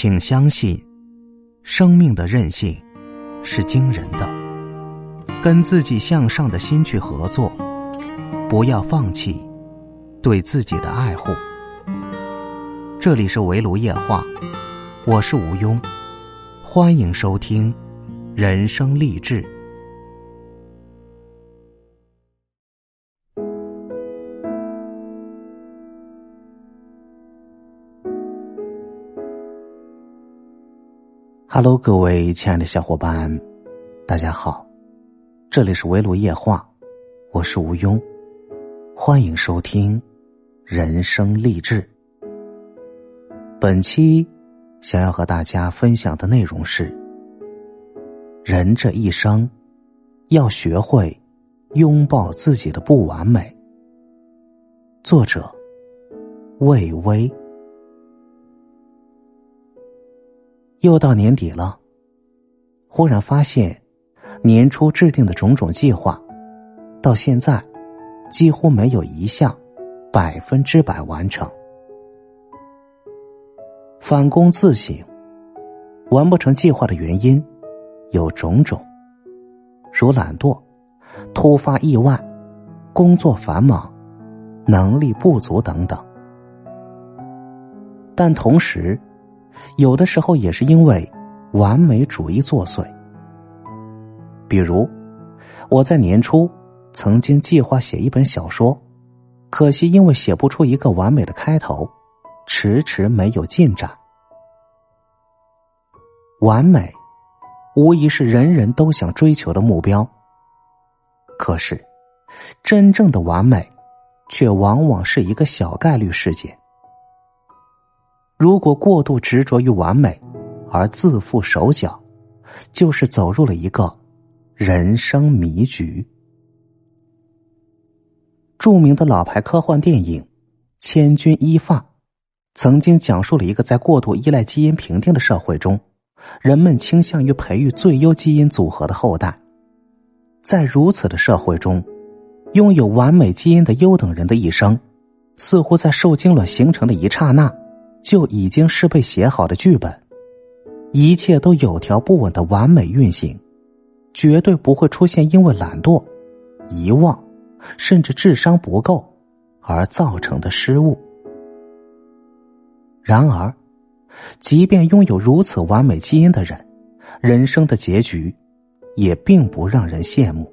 请相信，生命的韧性是惊人的。跟自己向上的心去合作，不要放弃对自己的爱护。这里是围炉夜话，我是吴庸，欢迎收听人生励志。Hello，各位亲爱的小伙伴，大家好，这里是围炉夜话，我是吴庸，欢迎收听人生励志。本期想要和大家分享的内容是：人这一生要学会拥抱自己的不完美。作者：魏巍。又到年底了，忽然发现，年初制定的种种计划，到现在几乎没有一项百分之百完成。反躬自省，完不成计划的原因有种种，如懒惰、突发意外、工作繁忙、能力不足等等。但同时，有的时候也是因为完美主义作祟。比如，我在年初曾经计划写一本小说，可惜因为写不出一个完美的开头，迟迟没有进展。完美，无疑是人人都想追求的目标。可是，真正的完美，却往往是一个小概率事件。如果过度执着于完美，而自负手脚，就是走入了一个人生迷局。著名的老牌科幻电影《千钧一发》，曾经讲述了一个在过度依赖基因评定的社会中，人们倾向于培育最优基因组合的后代。在如此的社会中，拥有完美基因的优等人的一生，似乎在受精卵形成的一刹那。就已经是被写好的剧本，一切都有条不紊的完美运行，绝对不会出现因为懒惰、遗忘，甚至智商不够而造成的失误。然而，即便拥有如此完美基因的人，人生的结局也并不让人羡慕。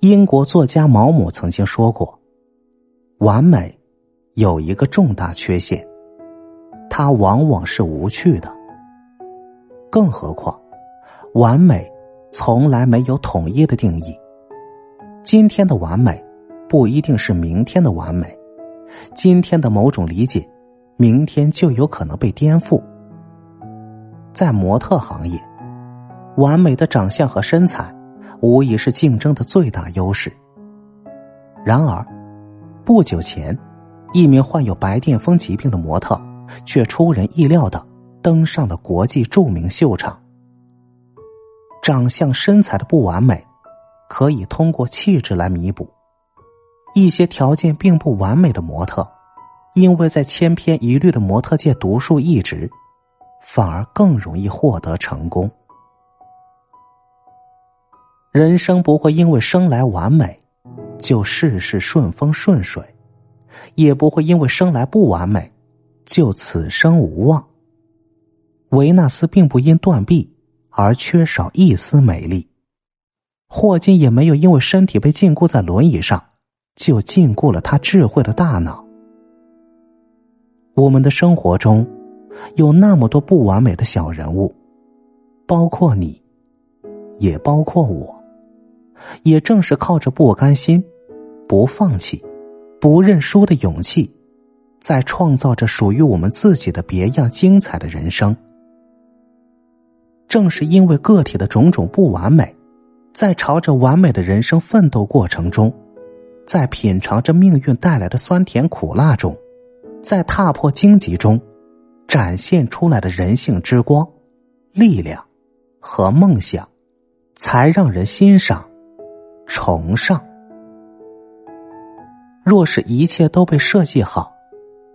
英国作家毛姆曾经说过：“完美。”有一个重大缺陷，它往往是无趣的。更何况，完美从来没有统一的定义。今天的完美，不一定是明天的完美。今天的某种理解，明天就有可能被颠覆。在模特行业，完美的长相和身材，无疑是竞争的最大优势。然而，不久前。一名患有白癜风疾病的模特，却出人意料的登上了国际著名秀场。长相身材的不完美，可以通过气质来弥补；一些条件并不完美的模特，因为在千篇一律的模特界独树一帜，反而更容易获得成功。人生不会因为生来完美，就事事顺风顺水。也不会因为生来不完美，就此生无望。维纳斯并不因断臂而缺少一丝美丽，霍金也没有因为身体被禁锢在轮椅上，就禁锢了他智慧的大脑。我们的生活中，有那么多不完美的小人物，包括你，也包括我。也正是靠着不甘心，不放弃。不认输的勇气，在创造着属于我们自己的别样精彩的人生。正是因为个体的种种不完美，在朝着完美的人生奋斗过程中，在品尝着命运带来的酸甜苦辣中，在踏破荆棘中，展现出来的人性之光、力量和梦想，才让人欣赏、崇尚。若是一切都被设计好，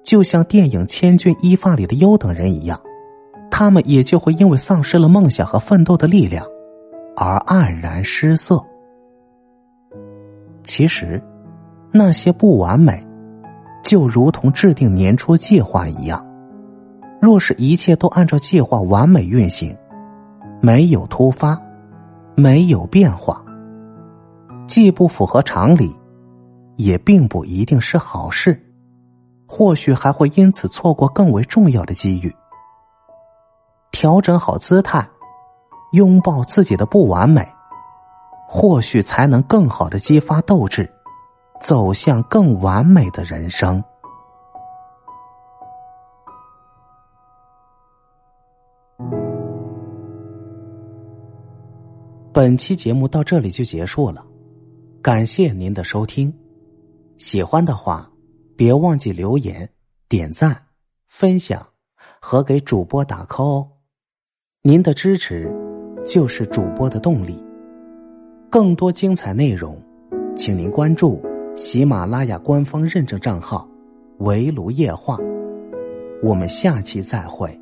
就像电影《千钧一发》里的优等人一样，他们也就会因为丧失了梦想和奋斗的力量，而黯然失色。其实，那些不完美，就如同制定年初计划一样，若是一切都按照计划完美运行，没有突发，没有变化，既不符合常理，也并不一定是好事。或许还会因此错过更为重要的机遇。调整好姿态，拥抱自己的不完美，或许才能更好的激发斗志，走向更完美的人生。本期节目到这里就结束了，感谢您的收听，喜欢的话。别忘记留言、点赞、分享和给主播打 call 哦！您的支持就是主播的动力。更多精彩内容，请您关注喜马拉雅官方认证账号“围炉夜话”。我们下期再会。